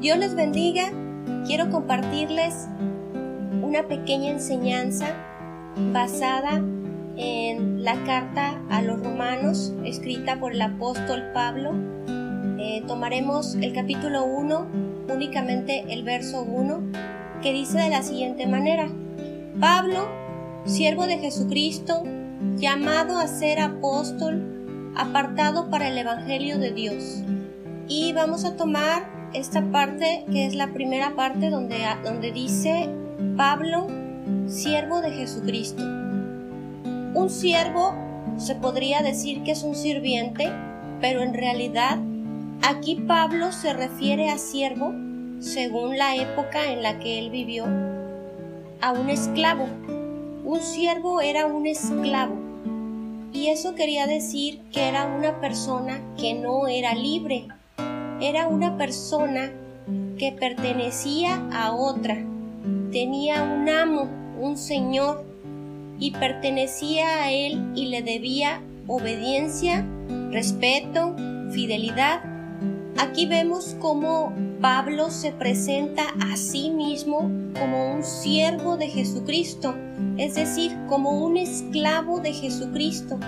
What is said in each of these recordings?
Dios les bendiga. Quiero compartirles una pequeña enseñanza basada en la carta a los romanos escrita por el apóstol Pablo. Eh, tomaremos el capítulo 1, únicamente el verso 1, que dice de la siguiente manera. Pablo, siervo de Jesucristo, llamado a ser apóstol, apartado para el Evangelio de Dios. Y vamos a tomar esta parte que es la primera parte donde, donde dice Pablo, siervo de Jesucristo. Un siervo se podría decir que es un sirviente, pero en realidad aquí Pablo se refiere a siervo según la época en la que él vivió, a un esclavo. Un siervo era un esclavo. Y eso quería decir que era una persona que no era libre, era una persona que pertenecía a otra, tenía un amo, un señor, y pertenecía a él y le debía obediencia, respeto, fidelidad. Aquí vemos cómo Pablo se presenta a sí mismo como un siervo de Jesucristo, es decir, como un esclavo de Jesucristo.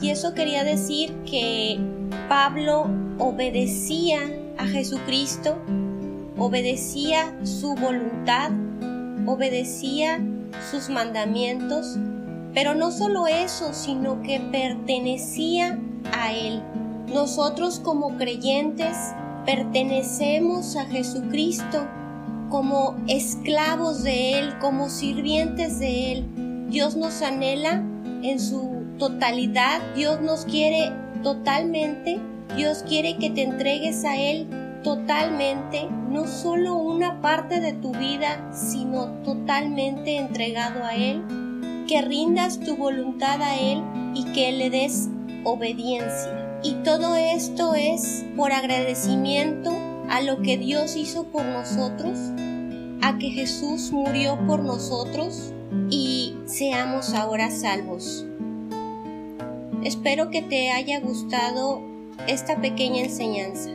Y eso quería decir que Pablo obedecía a Jesucristo, obedecía su voluntad, obedecía sus mandamientos, pero no solo eso, sino que pertenecía a Él. Nosotros como creyentes pertenecemos a Jesucristo como esclavos de Él, como sirvientes de Él. Dios nos anhela en su totalidad, Dios nos quiere totalmente, Dios quiere que te entregues a Él totalmente, no solo una parte de tu vida, sino totalmente entregado a Él, que rindas tu voluntad a Él y que le des obediencia. Y todo esto es por agradecimiento a lo que Dios hizo por nosotros, a que Jesús murió por nosotros y seamos ahora salvos. Espero que te haya gustado esta pequeña enseñanza.